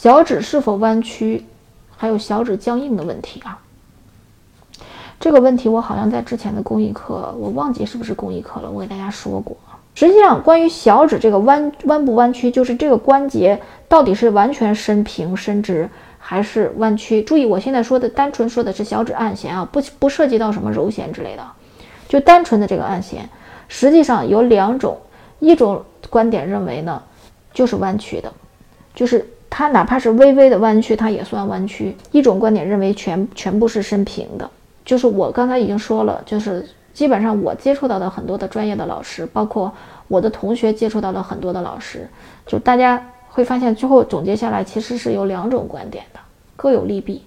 小指是否弯曲，还有小指僵硬的问题啊？这个问题我好像在之前的公益课，我忘记是不是公益课了，我给大家说过。实际上，关于小指这个弯弯不弯曲，就是这个关节到底是完全伸平伸直还是弯曲。注意，我现在说的单纯说的是小指按弦啊，不不涉及到什么揉弦之类的，就单纯的这个按弦。实际上有两种，一种观点认为呢，就是弯曲的，就是。它哪怕是微微的弯曲，它也算弯曲。一种观点认为全全部是伸平的，就是我刚才已经说了，就是基本上我接触到的很多的专业的老师，包括我的同学接触到了很多的老师，就大家会发现最后总结下来其实是有两种观点的，各有利弊。